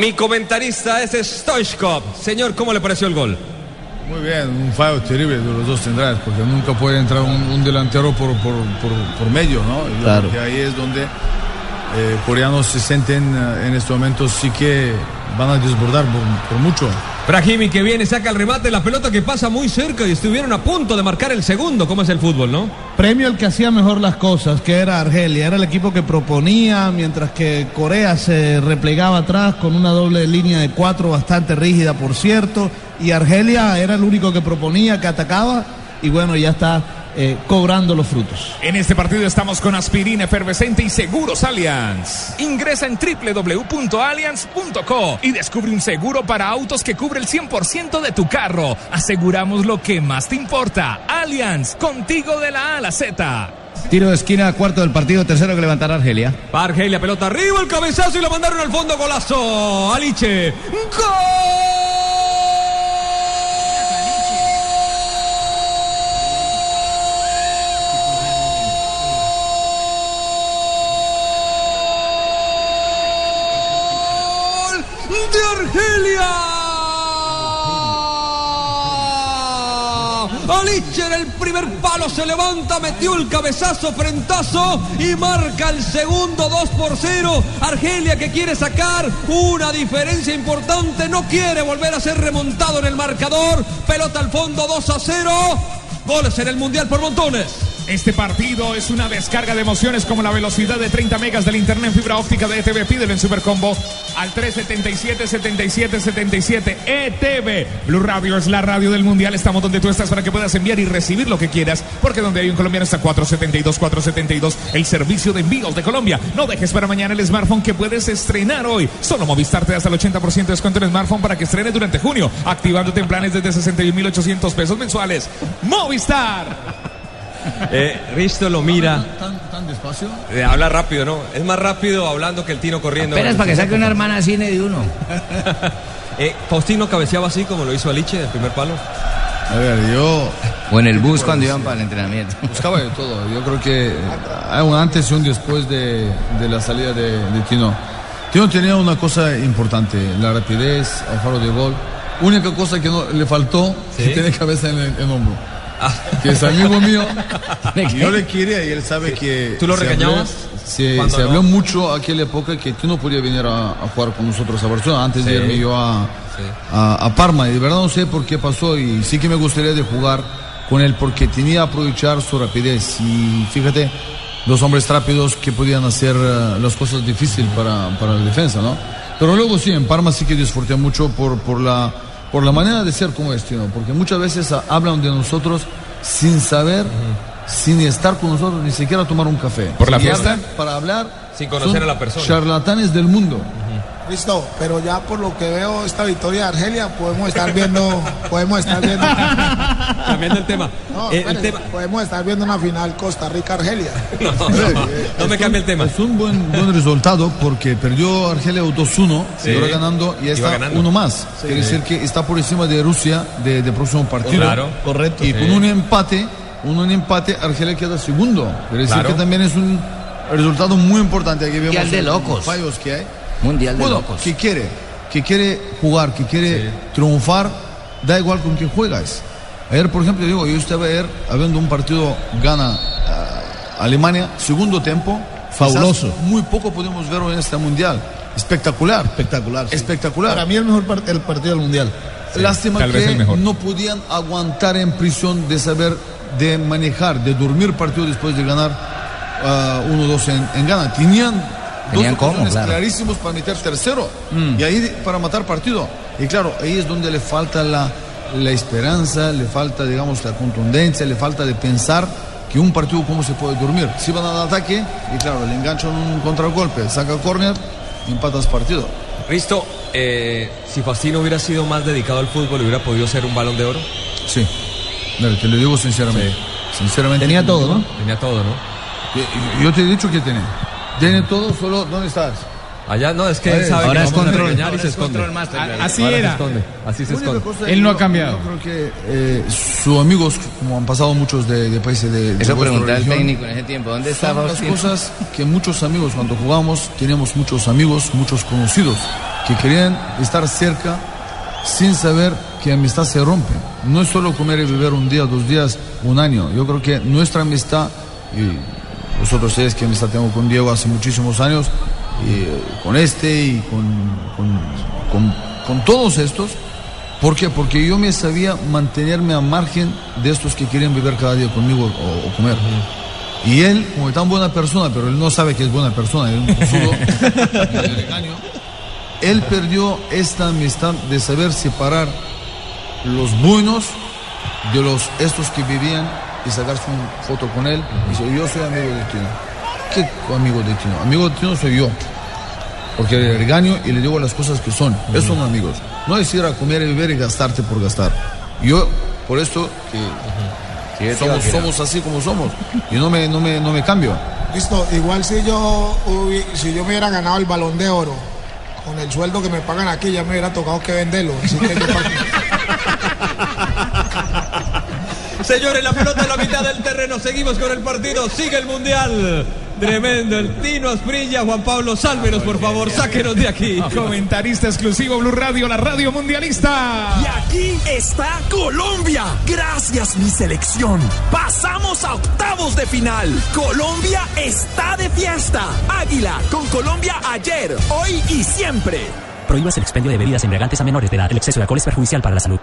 Mi comentarista es Stoichkov. Señor, ¿cómo le pareció el gol? Muy bien, un fallo terrible de los dos centrales, porque nunca puede entrar un, un delantero por, por, por, por medio, ¿no? Y yo Claro. creo que ahí es donde eh, coreanos se sienten eh, en este momento sí que van a desbordar por, por mucho. Brahimi que viene, saca el remate, la pelota que pasa muy cerca y estuvieron a punto de marcar el segundo. ¿Cómo es el fútbol, no? Premio al que hacía mejor las cosas, que era Argelia. Era el equipo que proponía, mientras que Corea se replegaba atrás con una doble línea de cuatro bastante rígida, por cierto. Y Argelia era el único que proponía, que atacaba. Y bueno, ya está eh, cobrando los frutos. En este partido estamos con aspirina efervescente y seguros Allianz. Ingresa en www.allianz.co y descubre un seguro para autos que cubre el 100% de tu carro. Aseguramos lo que más te importa. Allianz, contigo de la A a la Z. Tiro de esquina, cuarto del partido, tercero que levantará Argelia. Va Argelia, pelota arriba, el cabezazo y la mandaron al fondo, golazo. Aliche. ¡Gol palo se levanta, metió el cabezazo, frentazo y marca el segundo 2 por 0. Argelia que quiere sacar una diferencia importante, no quiere volver a ser remontado en el marcador. Pelota al fondo 2 a 0. Goles en el Mundial por montones. Este partido es una descarga de emociones como la velocidad de 30 megas del internet fibra óptica de ETV. Pídelo en Supercombo al 377-77-77 ETV. Blue Radio es la radio del mundial. Estamos donde tú estás para que puedas enviar y recibir lo que quieras. Porque donde hay un colombiano está 472-472, el servicio de envíos de Colombia. No dejes para mañana el smartphone que puedes estrenar hoy. Solo Movistar te da hasta el 80% de descuento en smartphone para que estrene durante junio. Activándote en planes desde 61.800 pesos mensuales. Movistar. Eh, Risto lo mira. ¿Tan, tan despacio? Eh, habla rápido, ¿no? Es más rápido hablando que el Tino corriendo. Apenas para que saque una hermana cine de uno. Eh, Faustino cabeceaba así como lo hizo Aliche del primer palo. A ver, yo. O en el bus cuando iban para el entrenamiento. Buscaba de todo. Yo creo que hay un antes y un después de, de la salida de, de Tino. Tino tenía una cosa importante: la rapidez, el faro de gol. Única cosa que no, le faltó, Sí. que tiene cabeza en el en hombro. Que es amigo mío. Yo le quería y él sabe que. ¿Tú lo se regañabas? habló- Se, Cuando se no. habló mucho aquella época que Tino podía venir a, a jugar con nosotros a Barcelona antes de Sí. irme yo a, a, a Parma. Y de verdad no sé por qué pasó y sí que me gustaría de jugar con él porque tenía que aprovechar su rapidez. Y fíjate, dos hombres rápidos que podían hacer eh, las cosas difíciles para, para la defensa, ¿no? Pero luego sí, en Parma sí que disfruté mucho por, por, la, por la manera de ser como es, Tino, porque muchas veces hablan de nosotros sin saber, sin estar con nosotros, ni siquiera tomar un café. ¿Por la Y fiesta? Para hablar. Sin conocer son a la persona. Charlatanes del mundo. Listo, pero ya por lo que veo esta victoria de Argelia podemos estar viendo, podemos estar viendo, Cambiando el tema. no, Eh, el tema. podemos estar viendo una final Costa Rica Argelia. No, no, no me cambie el tema. Es un buen, buen resultado porque perdió Argelia 2-1 Sí. y ahora ganando y está ganando. uno más. Sí. Quiere decir que está por encima de Rusia de, de próximo partido. Claro. correcto. Y Sí. con un empate, un, un empate, Argelia queda segundo. Quiere decir Claro. que también es un resultado muy importante. Aquí vemos Mundial de los locos. fallos que hay. Mundial de bueno, locos. que quiere, que quiere jugar, que quiere triunfar, da igual con quién juegas. Ayer, por ejemplo, digo, yo estaba ayer habiendo un partido gana ah, Alemania, segundo tiempo. Fabuloso. Quizás Muy poco podemos ver en este mundial. Espectacular. Espectacular. sí. Espectacular. Para mí el mejor part- el partido del mundial. Lástima que no podían aguantar en prisión de saber, de manejar, de dormir partido después de ganar ah, 1-2 en, en Ghana. Tenían, Tenían dos cómo, claro. clarísimos para meter tercero. Y ahí para matar partido. Y claro, ahí es donde le falta la, la esperanza, le falta, digamos, la contundencia, le falta de pensar que un partido cómo se puede dormir. Si van al ataque y claro, le enganchan un contragolpe, saca córner, empatas partido. Risto, eh, si Faustino hubiera sido más dedicado al fútbol, ¿hubiera podido ser un balón de oro? Sí. Mira, te lo digo sinceramente. Sinceramente. Tenía todo, ¿no? Tenía todo, ¿no? Yo, yo te he dicho que tiene. Tiene todo, solo ¿dónde estás? Allá no, es que Ahora él sabe Ahora que es control. y Ahora se es esconde. control master. A- Así Ahora se era. esconde, así se esconde. Él no ha yo- cambiado. Yo creo que eh, sus amigos, como han pasado muchos de, de países de, Eso al región, técnico en ese tiempo. ¿Dónde son las cosas que muchos amigos cuando jugamos teníamos muchos amigos, muchos conocidos que querían estar cerca sin saber que amistad se rompe. No es solo comer y beber un día, dos días, un año. Yo creo que nuestra amistad, y vosotros sabéis que amistad tengo con Diego hace muchísimos años, y eh, con este y con, con, con- con todos estos. ¿Por qué? Porque yo me sabía mantenerme a margen de estos que quieren beber cada día conmigo o, o comer. Y él, como es tan buena persona, pero él no sabe que es buena persona, es un regaño, él perdió esta amistad de saber separar los buenos de los estos que vivían y sacarse una foto con él. Y dice, yo soy amigo de Tino. ¿Qué amigo de Tino? Amigo de Tino soy yo. Porque le regaño y le digo las cosas que son. Esos son amigos. No es ir a comer y beber y gastarte por gastar. Yo, por esto, que somos, somos así como somos. Y no me, no me, no me cambio. Listo, igual si yo si yo me hubiera ganado el balón de oro con el sueldo que me pagan aquí, ya me hubiera tocado que venderlo. Así que yo Señores, la pelota en la mitad del terreno. Seguimos con el partido. Sigue el mundial. Tremendo. El Tino Asprilla. Juan Pablo, sálvenos, por favor. Sáquenos de aquí. Comentarista exclusivo Blue Radio, la radio mundialista. Y aquí está Colombia. Gracias mi selección. Pasamos a octavos de final. Colombia está de fiesta. Águila con Colombia ayer, hoy y siempre. Prohíbas el expendio de bebidas embriagantes a menores de edad. El exceso de alcohol es perjudicial para la salud.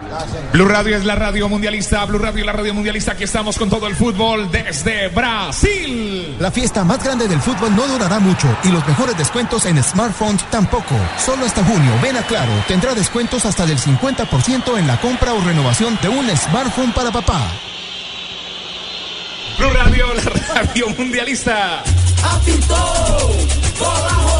Blue Radio es la radio mundialista. Blue Radio es la radio mundialista. Aquí estamos con todo el fútbol desde Brasil. La fiesta más grande del fútbol no durará mucho y los mejores descuentos en smartphones tampoco. Solo hasta junio, ven a Claro, tendrá descuentos hasta del 50% en la compra o renovación de un smartphone para papá. Blue Radio, la radio mundialista. Apitou, bola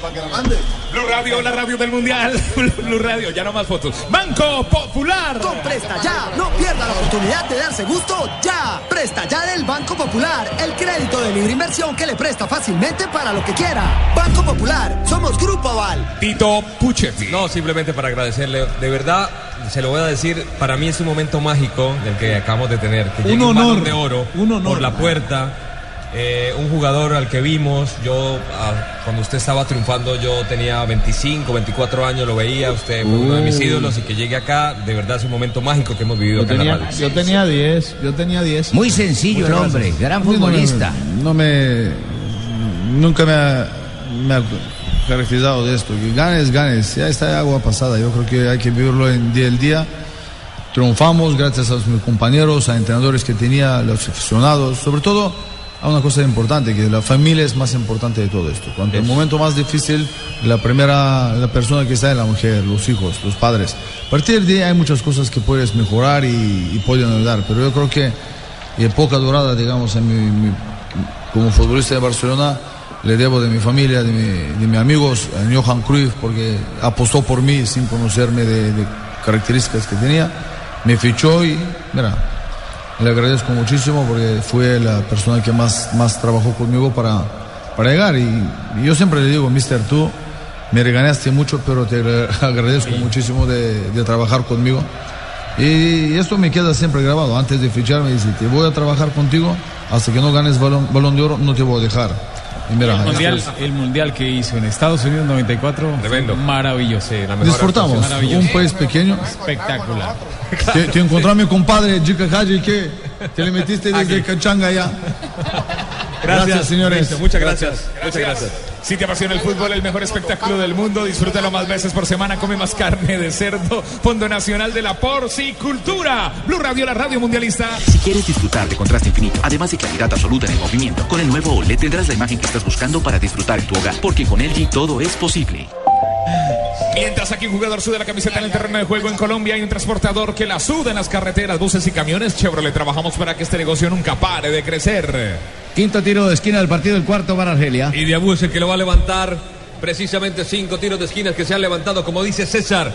Blue. Blue Radio, la radio del mundial. Blue Radio, ya no más fotos. Banco Popular. Con Presta Ya, no pierda la oportunidad de darse gusto ya. Presta Ya del Banco Popular, el crédito de libre inversión que le presta fácilmente para lo que quiera. Banco Popular, somos Grupo Aval. Tito Puchetti. No, simplemente para agradecerle. De verdad, se lo voy a decir, para mí es un momento mágico el que acabamos de tener. Que Un un honor, de oro un honor. por la puerta. Eh, un jugador al que vimos, yo ah, cuando usted estaba triunfando, yo tenía 25, 24 años, lo veía, usted fue uno de mis ídolos y que llegue acá, de verdad es un momento mágico que hemos vivido Yo acá en la tenía, radio. yo tenía 10, yo tenía 10. Muy sencillo el hombre, gran futbolista. No me. Nunca me ha, me ha caracterizado de esto. Que ganes, ganes. Ya está agua pasada. Yo creo que hay que vivirlo en día al día. Triunfamos gracias a mis compañeros, a entrenadores que tenía, a los aficionados. Sobre todo a una cosa importante, que la familia es más importante de todo esto. Cuando el momento más difícil, la primera la persona que está es la mujer, los hijos, los padres. A partir de ahí hay muchas cosas que puedes mejorar y, y pueden ayudar. Pero yo creo que y época dorada, digamos, en mi- mi- como futbolista de Barcelona, le debo de mi familia, de, mi- de mis amigos, a Johan Cruyff, porque apostó por mí sin conocerme de, de características que tenía. Me fichó y, mira, le agradezco muchísimo porque fue la persona que más, más trabajó conmigo para, para llegar. Y, y yo siempre le digo, mister, tú me regalaste mucho, pero te agradezco muchísimo de, de trabajar conmigo. Y esto me queda siempre grabado. Antes de ficharme, dice, te voy a trabajar contigo hasta que no ganes balón, balón de oro, no te voy a dejar. El, mundial, el que hizo en Estados Unidos 94 Tremendo. fue maravilloso. disfrutamos. Maravilloso. Un país pequeño. Espectacular. Te, te encontró a mi compadre, Jica Haji, que te le metiste desde Cachanga ya. Gracias, señores. Muchas gracias. Muchas gracias. Si te apasiona el fútbol, el mejor espectáculo del mundo, disfrútalo más veces por semana. Come más carne de cerdo. Fondo Nacional de la Porcicultura. Blue Radio, la radio mundialista. Si quieres disfrutar de contraste infinito, además de claridad absoluta en el movimiento, con el nuevo OLED tendrás la imagen que estás buscando para disfrutar en tu hogar, porque con LG todo es posible. Mientras aquí un jugador suda la camiseta en el terreno de juego en Colombia, hay un transportador que la suda en las carreteras, buses y camiones. Chevrolet, trabajamos para que este negocio nunca pare de crecer. Quinto tiro de esquina del partido, el cuarto para Argelia. Y Diabú es el que lo va a levantar. Precisamente cinco tiros de esquinas que se han levantado, como dice César.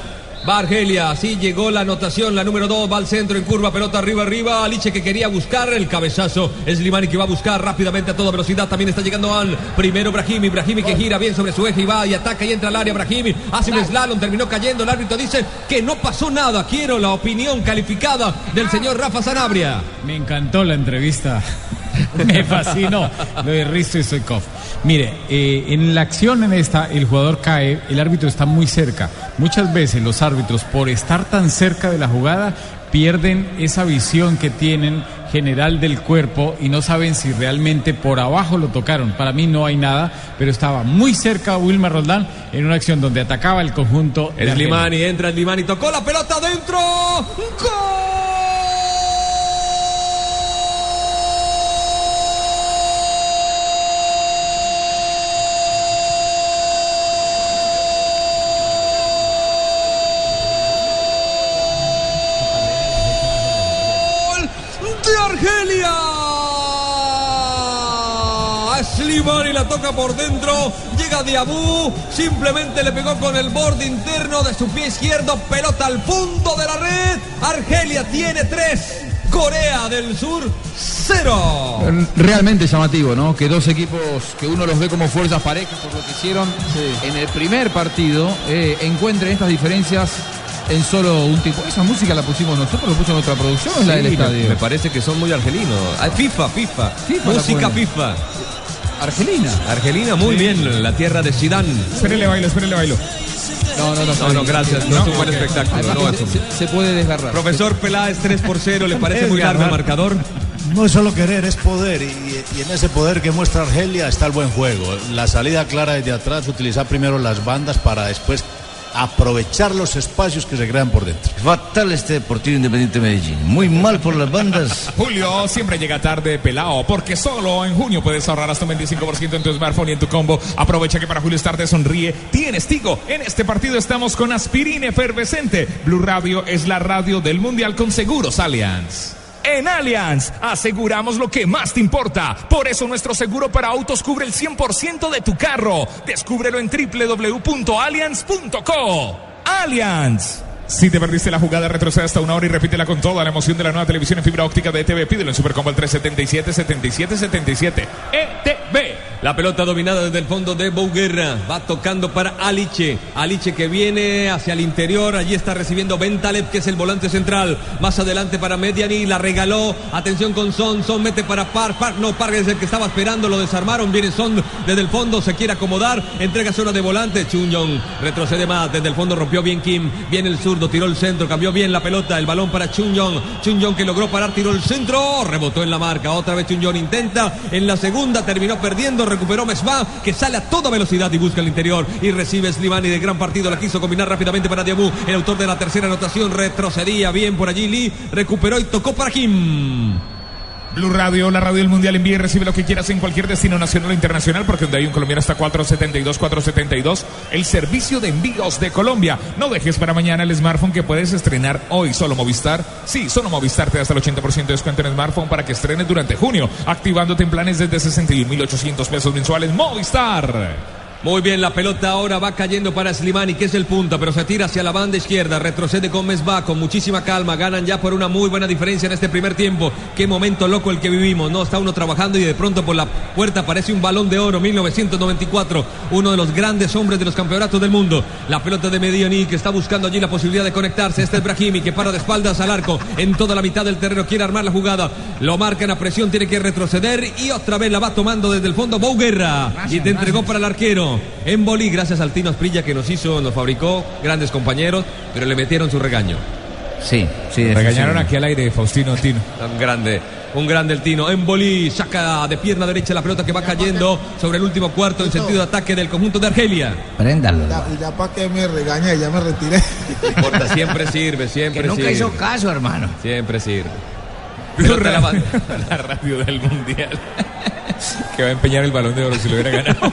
Va Argelia, así llegó la anotación, la número dos, va al centro en curva, pelota arriba, arriba, Aliche que quería buscar el cabezazo, es Limani que va a buscar rápidamente a toda velocidad, también está llegando al primero Brahimi, Brahimi que gira bien sobre su eje y va y ataca y entra al área Brahimi, hace un slalom, terminó cayendo, el árbitro dice que no pasó nada, quiero la opinión calificada del señor Rafa Sanabria. Me encantó la entrevista. Me fascinó lo de Risto y Stoikov. Mire, eh, en la acción en esta, el jugador cae, el árbitro está muy cerca. Muchas veces los árbitros, por estar tan cerca de la jugada, pierden esa visión que tienen general del cuerpo y no saben si realmente por abajo lo tocaron. Para mí no hay nada, pero estaba muy cerca Wilmer Roldán en una acción donde atacaba el conjunto. Es. Limani, entra el Limani, tocó la pelota adentro. ¡Gol de Argelia! Slimani la toca por dentro, llega Diabú, simplemente le pegó con el borde interno de su pie izquierdo, pelota al punto de la red. Argelia tiene tres, Corea del Sur cero. Realmente llamativo, ¿no? Que dos equipos que uno los ve como fuerzas parejas por lo que hicieron en el primer partido eh, encuentren estas diferencias en solo un tipo. Esa música la pusimos nosotros, la puso nuestra producción, la del estadio. me, parece que son muy argelinos. FIFA, FIFA, FIFA música. FIFA. Argelina. Argelina, muy bien, la tierra de Sidán. Espérele bailo, espérele bailo. No, no, no. No, no, gracias, no, es un buen espectáculo. No, se, se puede desgarrar. Profesor Peláez 3 por 0, ¿le parece muy largo el marcador? No es solo querer, es poder. Y, y en ese poder que muestra Argelia está el buen juego. La salida clara desde atrás, utilizar primero las bandas para después aprovechar los espacios que se crean por dentro. Fatal este Deportivo Independiente Medellín. Muy mal por las bandas. Julio siempre llega tarde pelado, porque solo en junio puedes ahorrar hasta un 25% en tu smartphone y en tu combo. Aprovecha que para Julio Star te sonríe. Tienes Tigo. En este partido estamos con aspirina efervescente. Blue Radio es la radio del Mundial con Seguros Allianz. En Allianz aseguramos lo que más te importa. Por eso nuestro seguro para autos cubre el 100% de tu carro. Descúbrelo en www.allianz.co. Allianz. Si te perdiste la jugada, retrocede hasta una hora y repítela con toda la emoción de la nueva televisión en fibra óptica de ETV. Pídelo en Supercombo al 377-7777. ETV. La pelota dominada desde el fondo de Bouguerra. Va tocando para Aliche. Aliche que viene hacia el interior. Allí está recibiendo Bentaleb, que es el volante central. Más adelante para Mediani. La regaló. Atención con Son. Son mete para Par. Par no, Par es el que estaba esperando. Lo desarmaron. Viene Son desde el fondo. Se quiere acomodar. Entrega zona de volante. Chunyong retrocede más. Desde el fondo rompió bien Kim. Viene el Tiró el centro. Cambió bien la pelota. El balón para Chunyong. Chunyong que logró parar. Tiró el centro. Rebotó en la marca. Otra vez Chunyong intenta. En la segunda terminó perdiendo. Recuperó Mesba, que sale a toda velocidad y busca el interior. Y recibe Slimani de gran partido. La quiso combinar rápidamente para Diabú. El autor de la tercera anotación retrocedía bien por allí. Lee recuperó y tocó para Kim. Blue Radio, la radio del mundial, envíe y recibe lo que quieras en cualquier destino nacional o internacional, porque donde hay un colombiano hasta 472, 472, el servicio de envíos de Colombia. No dejes para mañana el smartphone que puedes estrenar hoy, solo Movistar. Sí, solo Movistar te da hasta el 80% de descuento en smartphone para que estrenes durante junio, activándote en planes desde 61.800 pesos mensuales. Movistar. Muy bien, la pelota ahora va cayendo para Slimani, que es el punta, pero se tira hacia la banda izquierda, retrocede con Mesba con muchísima calma, ganan ya por una muy buena diferencia en este primer tiempo. Qué momento loco el que vivimos, ¿no? Está uno trabajando y de pronto por la puerta aparece un balón de oro, 1994, uno de los grandes hombres de los campeonatos del mundo. La pelota de Medioni, que está buscando allí la posibilidad de conectarse. Este es Brahimi, que para de espaldas al arco, en toda la mitad del terreno, quiere armar la jugada. Lo marcan a presión, tiene que retroceder y otra vez la va tomando desde el fondo Bouguerra. Y te entregó para el arquero. En Bolí, gracias al Tino Asprilla que nos hizo, nos fabricó, grandes compañeros, pero le metieron su regaño. Sí, sí. Regañaron aquí al aire, Faustino Tino. Un grande, un grande el Tino. En Bolí saca de pierna derecha la pelota que va cayendo sobre el último cuarto en sentido de ataque del conjunto de Argelia. Préndalo. Ya, ya para que me regañe, ya me retiré. No importa, siempre sirve, siempre Que nunca sirve. hizo caso, hermano. Siempre sirve. La radio del mundial. Que va a empeñar el balón de oro si lo hubiera ganado.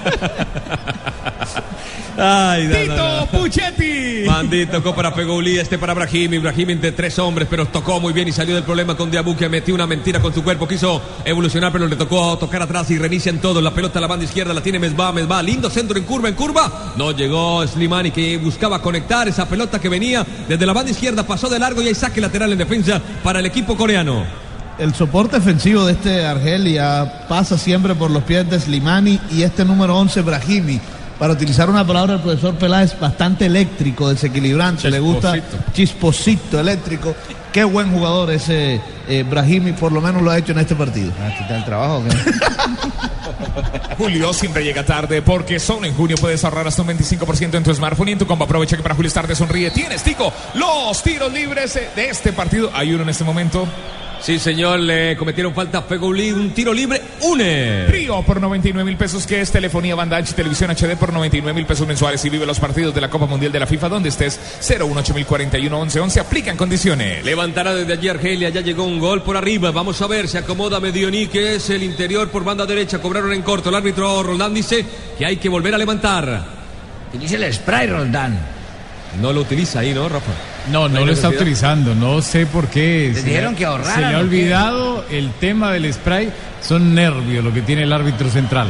Ay, no, Tito no, no. Puchetti. Mandi tocó para Pegulí, este para Brahim. Ibrahim entre tres hombres, pero tocó muy bien y salió del problema con Diabu, que metió una mentira con su cuerpo. Quiso evolucionar, pero le tocó tocar atrás y reinician todo. La pelota a la banda izquierda la tiene Mesba, Mesba. Lindo centro en curva, en curva. No llegó Slimani, que buscaba conectar esa pelota que venía desde la banda izquierda. Pasó de largo y hay saque lateral en defensa para el equipo coreano. El soporte ofensivo de este Argelia pasa siempre por los pies de Slimani y este número 11 Brahimi. Para utilizar una palabra del profesor Peláez, bastante eléctrico, desequilibrante, le gusta chisposito eléctrico. Qué buen jugador ese eh, Brahimi, por lo menos lo ha hecho en este partido. Julio siempre llega tarde porque solo en junio puedes ahorrar hasta un 25% en tu smartphone y en tu combo. Aprovecha que para Julio Star te sonríe. Tienes, Tico, los tiros libres de este partido. Hay uno en este momento. Sí, señor, le cometieron falta a Pegulí. Un tiro libre, une. Trío por 99 mil pesos, que es telefonía, banda ancha y televisión HD por 99 mil pesos mensuales y vive los partidos de la Copa Mundial de la FIFA donde estés 018041 1111 aplican condiciones. Levantará desde allí Argelia, ya llegó un gol por arriba. Vamos a ver, se acomoda Medioni, que es el interior por banda derecha. Cobraron en corto. El árbitro Roldán dice que hay que volver a levantar. Utilice el spray, Roldán. No lo utiliza ahí, ¿no, Rafa? No, no lo está utilizando, no sé por qué. Les Se dijeron le- que ahorraran, Se le ha olvidado el tema del spray. Son nervios lo que tiene el árbitro central.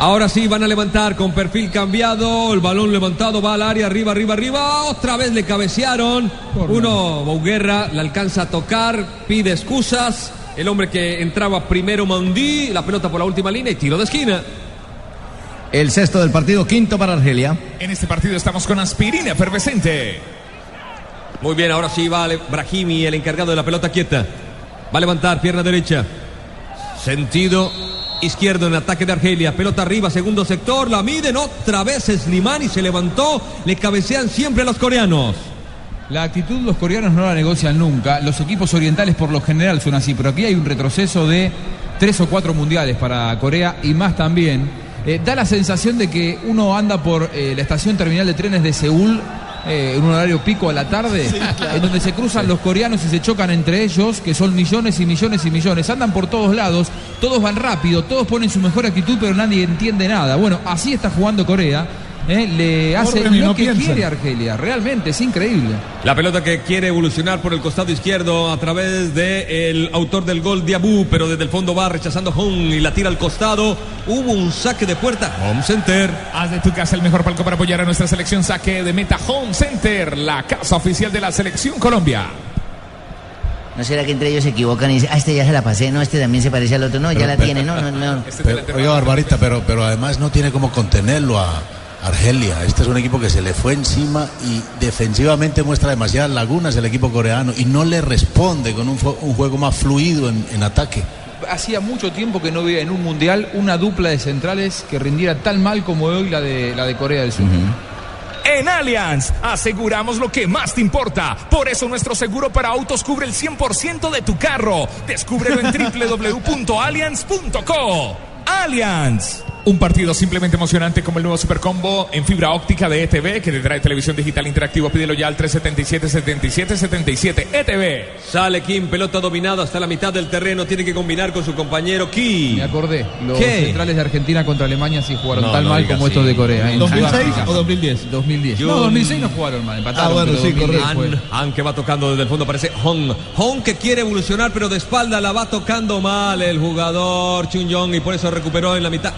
Ahora sí van a levantar con perfil cambiado. El balón levantado va al área, arriba, arriba, arriba. Otra vez le cabecearon. Uno, Bouguerra, le alcanza a tocar, pide excusas. El hombre que entraba primero, Mandí, la pelota por la última línea y tiro de esquina. El sexto del partido, quinto para Argelia. En este partido estamos con aspirina efervescente. Muy bien, ahora sí va Brahimi, el encargado de la pelota quieta. Va a levantar, pierna derecha. Sentido izquierdo en ataque de Argelia. Pelota arriba, segundo sector. La miden otra vez Slimani. Se levantó. Le cabecean siempre a los coreanos. La actitud los coreanos no la negocian nunca. Los equipos orientales por lo general son así, pero aquí hay un retroceso de tres o cuatro mundiales para Corea y más también. Eh, da la sensación de que uno anda por eh, la estación terminal de trenes de Seúl eh, en un horario pico a la tarde, en donde se cruzan los coreanos y se chocan entre ellos, que son millones y millones y millones. Andan por todos lados, todos van rápido, todos ponen su mejor actitud, pero nadie entiende nada. Bueno, así está jugando Corea. ¿Eh? Le hace lo no que piensa. quiere Argelia, realmente es increíble. La pelota que quiere evolucionar por el costado izquierdo a través del autor del gol Diabú, pero desde el fondo va rechazando Hong y la tira al costado. Hubo un saque de puerta. Home Center. Haz de tu casa el mejor palco para apoyar a nuestra selección. Saque de Meta Home Center, la casa oficial de la selección Colombia. ¿No será que entre ellos se equivocan y dicen, ah, este ya se la pasé, no, este también se parece al otro, no, ya la tiene, no, no, no. Pero, oiga, Barbarita, pero, pero además no tiene como contenerlo a Argelia. Este es un equipo que se le fue encima y defensivamente muestra demasiadas lagunas el equipo coreano y no le responde con un, juego más fluido en, en ataque. Hacía mucho tiempo que no veía en un mundial una dupla de centrales que rindiera tan mal como hoy la de, la de Corea del Sur. En Allianz aseguramos lo que más te importa. Por eso nuestro seguro para autos cubre el 100% de tu carro. Descúbrelo en www.allianz.co. Allianz. Un partido simplemente emocionante como el nuevo Supercombo en fibra óptica de ETV que te trae televisión digital interactivo. Pídelo ya al 377-7777 ETV. Sale Kim, pelota dominada hasta la mitad del terreno. Tiene que combinar con su compañero Kim. Me acordé, los ¿Qué? centrales de Argentina contra Alemania sí jugaron No, tan no mal como así. estos de Corea. en 2006 Sudáfrica. o 2010? 2010. Yo- No, 2006 no jugaron mal, empataron. Ah, bueno, sí, 2010 correcto. Han, Han que va tocando desde el fondo, parece Hong. Hong que quiere evolucionar, pero de espalda la va tocando mal el jugador Chun Yong y por eso recuperó en la mitad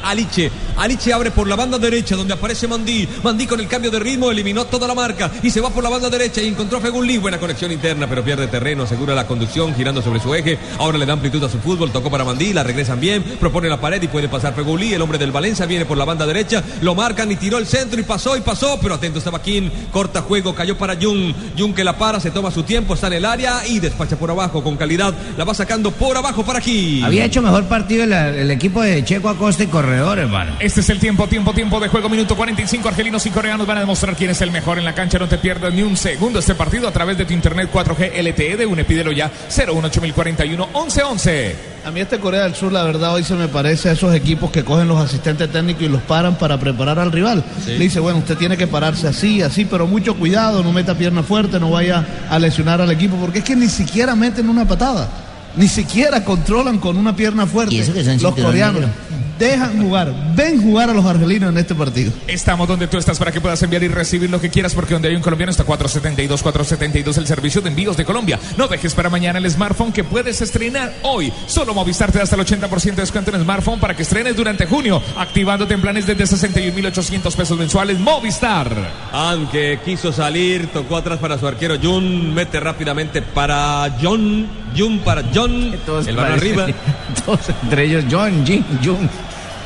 Aliche. Abre por la banda derecha donde aparece Mandí. Mandí con el cambio de ritmo eliminó toda la marca y se va por la banda derecha y encontró a Feguli. Buena conexión interna, pero pierde terreno, asegura la conducción girando sobre su eje. Ahora le da amplitud a su fútbol, tocó para Mandí, la regresan bien, propone la pared y puede pasar Feguli. El hombre del Valencia viene por la banda derecha, lo marcan y tiró el centro y pasó y pasó, pero atento estaba Kim. Corta juego, cayó para Jung. Jung que la para, se toma su tiempo, está en el área y despacha por abajo con calidad. La va sacando por abajo para aquí. Había hecho mejor partido el, el equipo de Checo Acosta y Corredor, hermano. Este es el tiempo, tiempo, tiempo de juego. Minuto 45. Argelinos y coreanos van a demostrar quién es el mejor en la cancha. No te pierdas ni un segundo este partido a través de tu internet 4G LTE de UNE. Pídelo ya 018041 1111. A mí este Corea del Sur, la verdad, hoy se me parece a esos equipos que cogen los asistentes técnicos y los paran para preparar al rival. Sí. Le dice, bueno, usted tiene que pararse así, así, pero mucho cuidado, no meta pierna fuerte, no vaya a lesionar al equipo, porque es que ni siquiera meten una patada. Ni siquiera controlan con una pierna fuerte. Y eso que son los coreanos negro. dejan jugar, ven jugar a los argelinos en este partido. Estamos donde tú estás para que puedas enviar y recibir lo que quieras, porque donde hay un colombiano está 472, 472, el servicio de envíos de Colombia. No dejes para mañana el smartphone que puedes estrenar hoy. Solo Movistar te da hasta el 80% de descuento en smartphone para que estrenes durante junio, activándote en planes desde 61.800 pesos mensuales. Movistar. Han que quiso salir, tocó atrás para su arquero Jun, mete rápidamente para John, Jun para John, Todos el balón arriba. Todos entre ellos, John, Jin, Jun.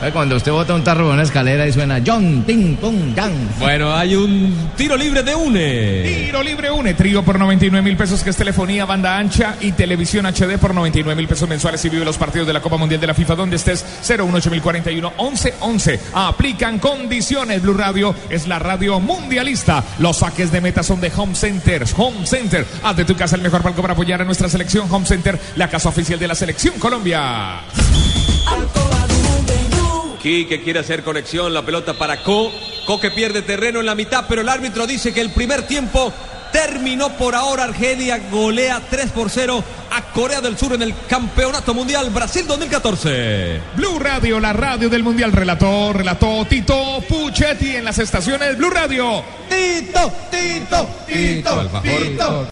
¿Sabe Cuando usted bota un tarro por una escalera y suena John, Ting, Pum, Yang. Bueno, hay un tiro libre de UNE. Tiro libre une, trío por 99 mil pesos, que es telefonía, banda ancha y televisión HD por 99 mil pesos mensuales y vive los partidos de la Copa Mundial de la FIFA donde estés 018041 1111. Aplican condiciones. Blue Radio es la radio mundialista. Los saques de meta son de Home Center. Home Center. Haz de tu casa el mejor palco para apoyar a nuestra selección. Home Center, la casa oficial de la selección Colombia. Que quiere hacer conexión, la pelota para Ko. Ko que pierde terreno en la mitad, pero el árbitro dice que el primer tiempo terminó por ahora. Argelia golea 3 por 0 a Corea del Sur en el Campeonato Mundial Brasil 2014. Blue Radio, la radio del Mundial. Relató, relató Tito Puchetti en las estaciones Blue Radio. Tito, Tito, Tito. Tito.